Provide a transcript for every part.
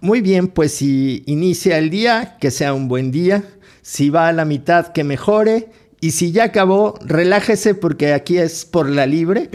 Muy bien, pues si inicia el día, que sea un buen día. Si va a la mitad, que mejore. Y si ya acabó, relájese porque aquí es por la libre.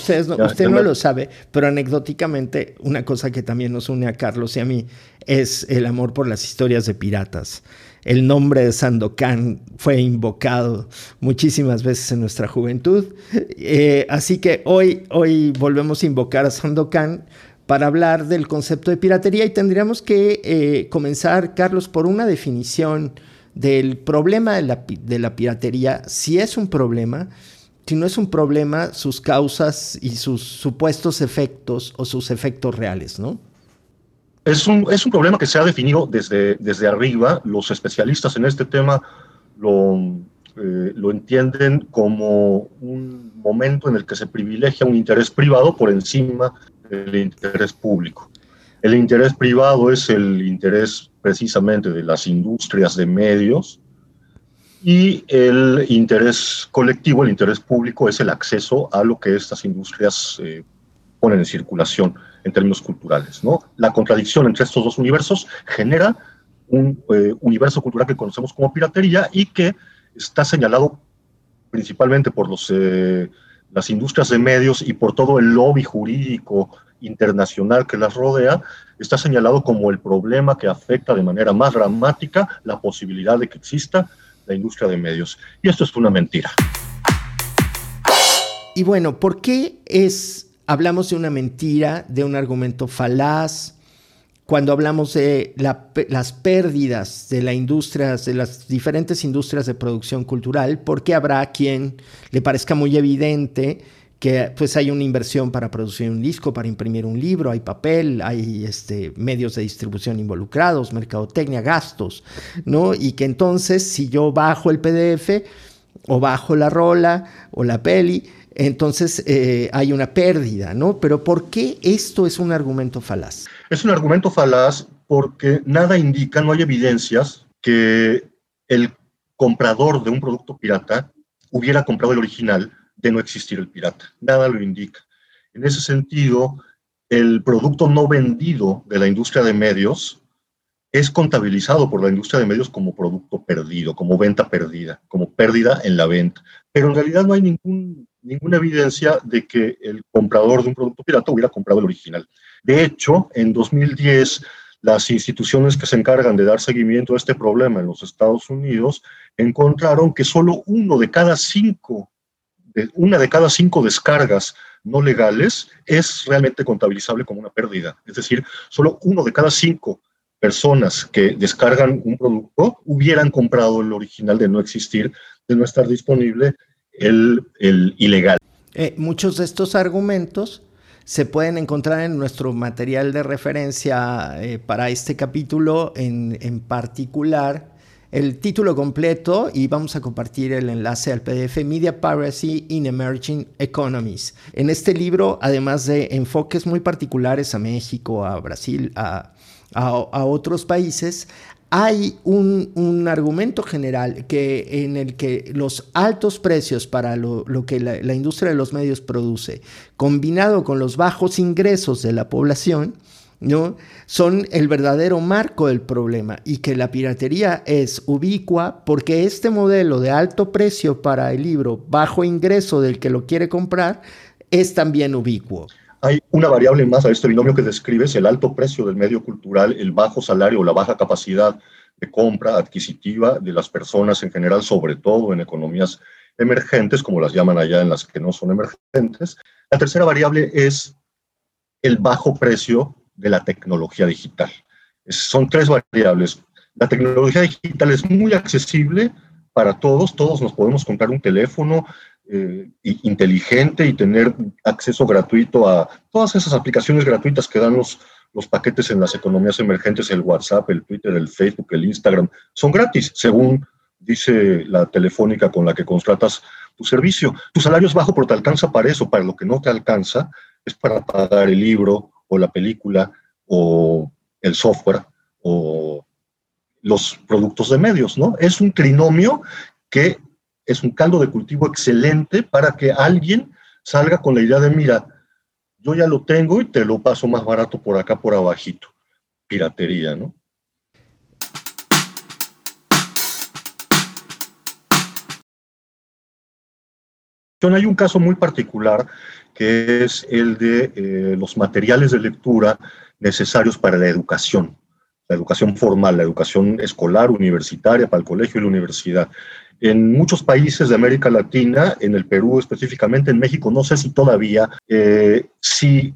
Usted no lo sabe, pero anecdóticamente una cosa que también nos une a Carlos y a mí es el amor por las historias de piratas. El nombre de Sandokan fue invocado muchísimas veces en nuestra juventud. Eh, así que hoy, hoy volvemos a invocar a Sandokan para hablar del concepto de piratería y tendríamos que eh, comenzar, Carlos, por una definición del problema de la, de la piratería, si es un problema, si no es un problema, sus causas y sus supuestos efectos o sus efectos reales, ¿no? Es un, es un problema que se ha definido desde, desde arriba. Los especialistas en este tema lo, eh, lo entienden como un momento en el que se privilegia un interés privado por encima del interés público. El interés privado es el interés precisamente de las industrias de medios, y el interés colectivo, el interés público, es el acceso a lo que estas industrias eh, ponen en circulación en términos culturales. ¿no? La contradicción entre estos dos universos genera un eh, universo cultural que conocemos como piratería y que está señalado principalmente por los, eh, las industrias de medios y por todo el lobby jurídico internacional que las rodea, está señalado como el problema que afecta de manera más dramática la posibilidad de que exista la industria de medios. Y esto es una mentira. Y bueno, ¿por qué es, hablamos de una mentira, de un argumento falaz? Cuando hablamos de las pérdidas de la industria, de las diferentes industrias de producción cultural, ¿por qué habrá quien le parezca muy evidente que pues hay una inversión para producir un disco, para imprimir un libro, hay papel, hay este, medios de distribución involucrados, mercadotecnia, gastos, ¿no? Y que entonces si yo bajo el PDF o bajo la rola o la peli, entonces eh, hay una pérdida, ¿no? Pero ¿por qué esto es un argumento falaz? Es un argumento falaz porque nada indica, no hay evidencias que el comprador de un producto pirata hubiera comprado el original de no existir el pirata. Nada lo indica. En ese sentido, el producto no vendido de la industria de medios es contabilizado por la industria de medios como producto perdido, como venta perdida, como pérdida en la venta. Pero en realidad no hay ningún, ninguna evidencia de que el comprador de un producto pirata hubiera comprado el original. De hecho, en 2010, las instituciones que se encargan de dar seguimiento a este problema en los Estados Unidos encontraron que solo uno de cada cinco una de cada cinco descargas no legales es realmente contabilizable como una pérdida. Es decir, solo uno de cada cinco personas que descargan un producto hubieran comprado el original de no existir, de no estar disponible el, ilegal. Eh, muchos de estos argumentos se pueden encontrar en nuestro material de referencia eh, para este capítulo en, en particular el título completo y vamos a compartir el enlace al PDF Media Piracy in Emerging Economies. En este libro, además de enfoques muy particulares a México, a Brasil, a, otros países, hay un, argumento general que, en el que los altos precios para lo, que la industria de los medios produce, combinado con los bajos ingresos de la población, ¿no? son el verdadero marco del problema y que la piratería es ubicua porque este modelo de alto precio para el libro, bajo ingreso del que lo quiere comprar, es también ubicuo. Hay una variable más a este binomio que describes, el alto precio del medio cultural, el bajo salario, la baja capacidad de compra adquisitiva de las personas en general, sobre todo en economías emergentes, como las llaman allá en las que no son emergentes. La tercera variable es el bajo precio de la tecnología digital. son tres variables. La tecnología digital es muy accesible para todos, todos nos podemos comprar un teléfono eh, inteligente y tener acceso gratuito a todas esas aplicaciones gratuitas que dan los, los paquetes en las economías emergentes, el WhatsApp, el Twitter, el Facebook, el Instagram, son gratis, según dice la telefónica con la que contratas tu servicio. Tu salario es bajo, pero te alcanza para eso, para lo que no te alcanza es para pagar el libro o la película o el software o los productos de medios, ¿no? Es un trinomio que es un caldo de cultivo excelente para que alguien salga con la idea de, mira, yo ya lo tengo y te lo paso más barato por acá, por abajito. Piratería, ¿no? Hay un caso muy particular que es el de eh, los materiales de lectura necesarios para la educación, la educación formal, la educación escolar, universitaria, para el colegio y la universidad. En muchos países de América Latina, en el Perú específicamente, en México, no sé si todavía, eh, si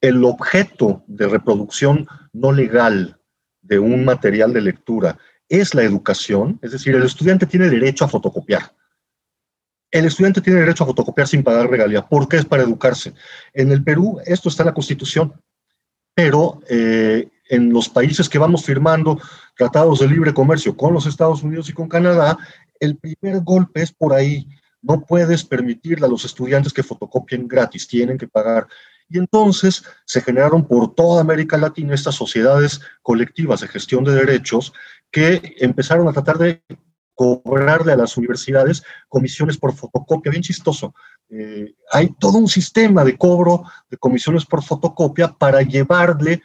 el objeto de reproducción no legal de un material de lectura es la educación, es decir, el estudiante tiene derecho a fotocopiar el estudiante tiene derecho a fotocopiar sin pagar regalía. ¿Por qué es para educarse? En el Perú esto está en la Constitución, pero eh, en los países que vamos firmando tratados de libre comercio con los Estados Unidos y con Canadá, el primer golpe es por ahí. No puedes permitirle a los estudiantes que fotocopien gratis, tienen que pagar. Y entonces se generaron por toda América Latina estas sociedades colectivas de gestión de derechos que empezaron a tratar de cobrarle a las universidades comisiones por fotocopia, bien chistoso. Eh, hay todo un sistema de cobro de comisiones por fotocopia para llevarle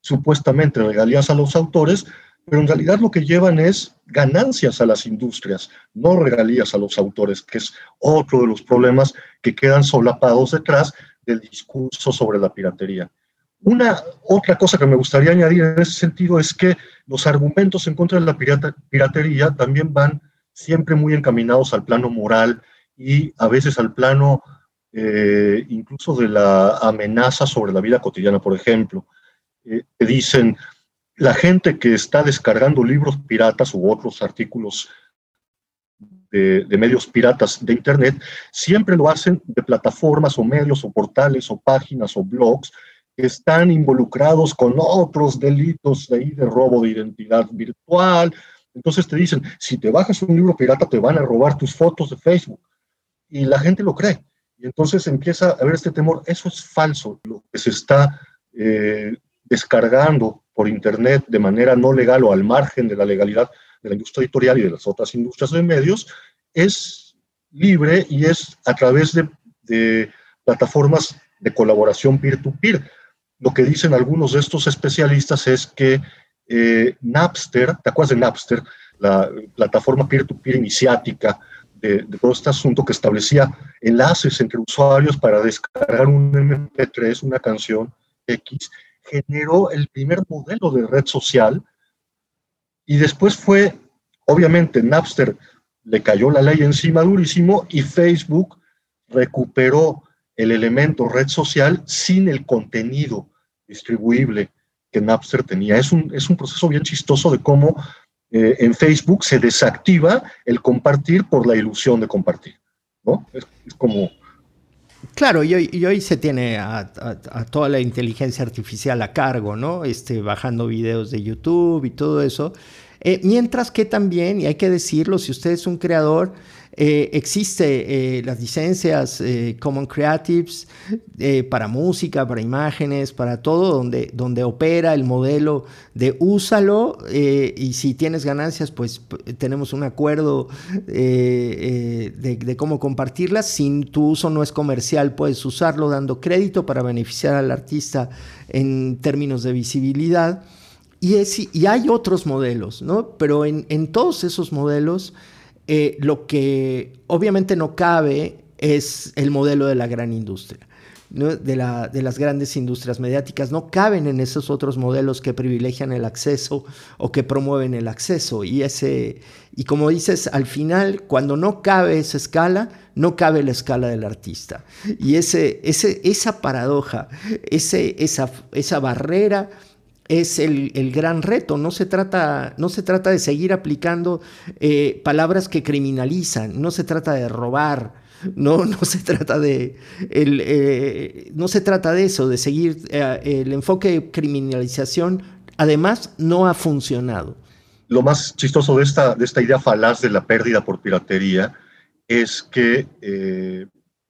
supuestamente regalías a los autores, pero en realidad lo que llevan es ganancias a las industrias, no regalías a los autores, que es otro de los problemas que quedan solapados detrás del discurso sobre la piratería. Una otra cosa que me gustaría añadir en ese sentido es que los argumentos en contra de la piratería también van siempre muy encaminados al plano moral y a veces al plano eh, incluso de la amenaza sobre la vida cotidiana. Por ejemplo, eh, dicen, la gente que está descargando libros piratas u otros artículos de, de, medios piratas de Internet, siempre lo hacen de plataformas o medios o portales o páginas o blogs están involucrados con otros delitos de, de robo de identidad virtual. Entonces te dicen, si te bajas un libro pirata te van a robar tus fotos de Facebook. Y la gente lo cree. Y entonces empieza a haber este temor. Eso es falso. Lo que se está eh, descargando por Internet de manera no legal o al margen de la legalidad de la industria editorial y de las otras industrias de medios es libre y es a través de, de plataformas de colaboración peer-to-peer. peer to peer lo que dicen algunos de estos especialistas es que eh, Napster, ¿te acuerdas de Napster? La plataforma peer-to-peer iniciática de, todo este asunto que establecía enlaces entre usuarios para descargar un MP3, una canción X, generó el primer modelo de red social y después fue, obviamente, Napster le cayó la ley encima durísimo y Facebook recuperó el elemento red social sin el contenido distribuible que Napster tenía. Es un, es un proceso bien chistoso de cómo eh, en Facebook se desactiva el compartir por la ilusión de compartir. ¿no? Es, como... Claro, y hoy, hoy se tiene a, toda la inteligencia artificial a cargo, ¿no? Este, bajando videos de YouTube y todo eso. Eh, mientras que también, y hay que decirlo, si usted es un creador, eh, existe eh, las licencias eh, Common Creatives para música, para imágenes, para todo, donde, donde opera el modelo de úsalo y si tienes ganancias, pues tenemos un acuerdo de, cómo compartirlas. Si tu uso no es comercial, puedes usarlo dando crédito para beneficiar al artista en términos de visibilidad. Y, hay otros modelos, ¿no? Pero en todos esos modelos eh, lo que obviamente no cabe es el modelo de la gran industria. De, las grandes industrias mediáticas no caben en esos otros modelos que privilegian el acceso o que promueven el acceso. Y, ese, y como dices, al final, cuando no cabe esa escala, no cabe la escala del artista. Y ese, esa paradoja, ese, esa, esa barrera es el, gran reto. No se, trata, no se trata de seguir aplicando eh, palabras que criminalizan, no se trata de robar, no, no, se, trata de el, eh, no se trata de eso, de seguir eh, el enfoque de criminalización. Además, no ha funcionado. Lo más chistoso de esta, de esta idea falaz de la pérdida por piratería es que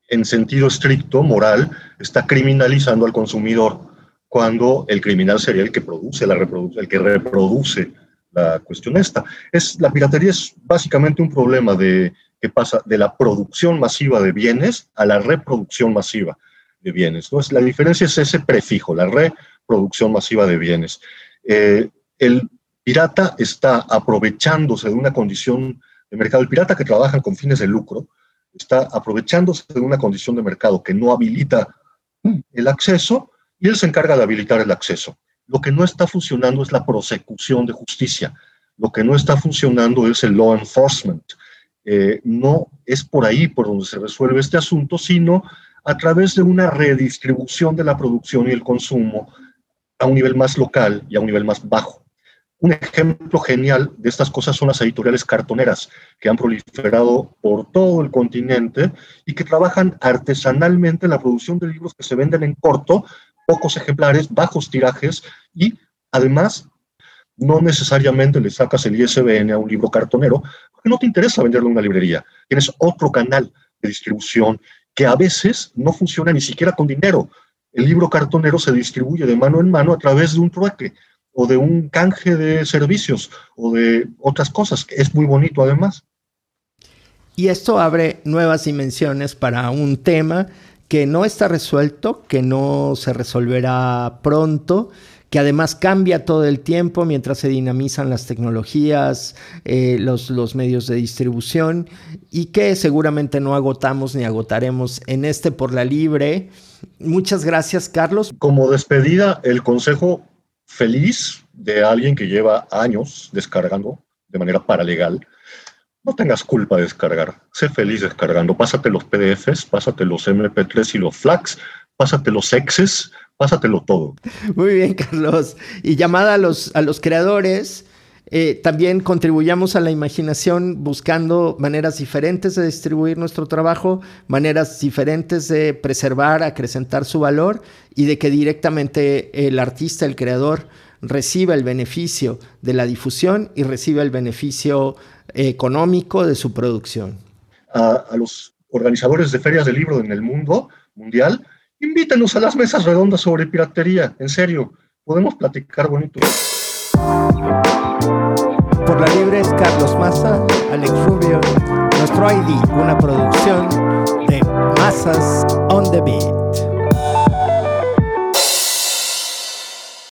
en sentido estricto, moral, está criminalizando al consumidor cuando el criminal sería el que produce la el que reproduce la cuestión esta. Es, la piratería es básicamente un problema de, que pasa de la producción masiva de bienes a la reproducción masiva de bienes. Entonces, la diferencia es ese prefijo, la reproducción masiva de bienes. Eh, el pirata está aprovechándose de una condición de mercado. El pirata que trabaja con fines de lucro está aprovechándose de una condición de mercado que no habilita el acceso y él se encarga de habilitar el acceso. Lo que no está funcionando es la prosecución de justicia. Lo que no está funcionando es el law enforcement. Eh, no es por ahí por donde se resuelve este asunto, sino a través de una redistribución de la producción y el consumo a un nivel más local y a un nivel más bajo. Un ejemplo genial de estas cosas son las editoriales cartoneras, que han proliferado por todo el continente y que trabajan artesanalmente en la producción de libros que se venden en corto pocos ejemplares, bajos tirajes y además no necesariamente le sacas el ISBN a un libro cartonero porque no te interesa venderlo en una librería. Tienes otro canal de distribución que a veces no funciona ni siquiera con dinero. El libro cartonero se distribuye de mano en mano a través de un trueque o de un canje de servicios o de otras cosas, que es muy bonito además. Y esto abre nuevas dimensiones para un tema que no está resuelto, que no se resolverá pronto, que además cambia todo el tiempo mientras se dinamizan las tecnologías, eh, los, los, medios de distribución y que seguramente no agotamos ni agotaremos en este por la libre. Muchas gracias, Carlos. Como despedida, el consejo feliz de alguien que lleva años descargando de manera paralegal no tengas culpa de descargar. Sé feliz descargando. Pásate los PDFs, pásate los MP3 y los FLACs, pásate los exes, pásatelo todo. Muy bien, Carlos. Y llamada a los, a los creadores, eh, también contribuyamos a la imaginación buscando maneras diferentes de distribuir nuestro trabajo, maneras diferentes de preservar, acrecentar su valor y de que directamente el artista, el creador, reciba el beneficio de la difusión y reciba el beneficio económico de su producción. A, los organizadores de ferias de libro en el mundo mundial, invítenos a las mesas redondas sobre piratería, en serio, podemos platicar bonito. Por la libre es Carlos Massa, Alex Rubio, nuestro ID, una producción de Masas on the Beat.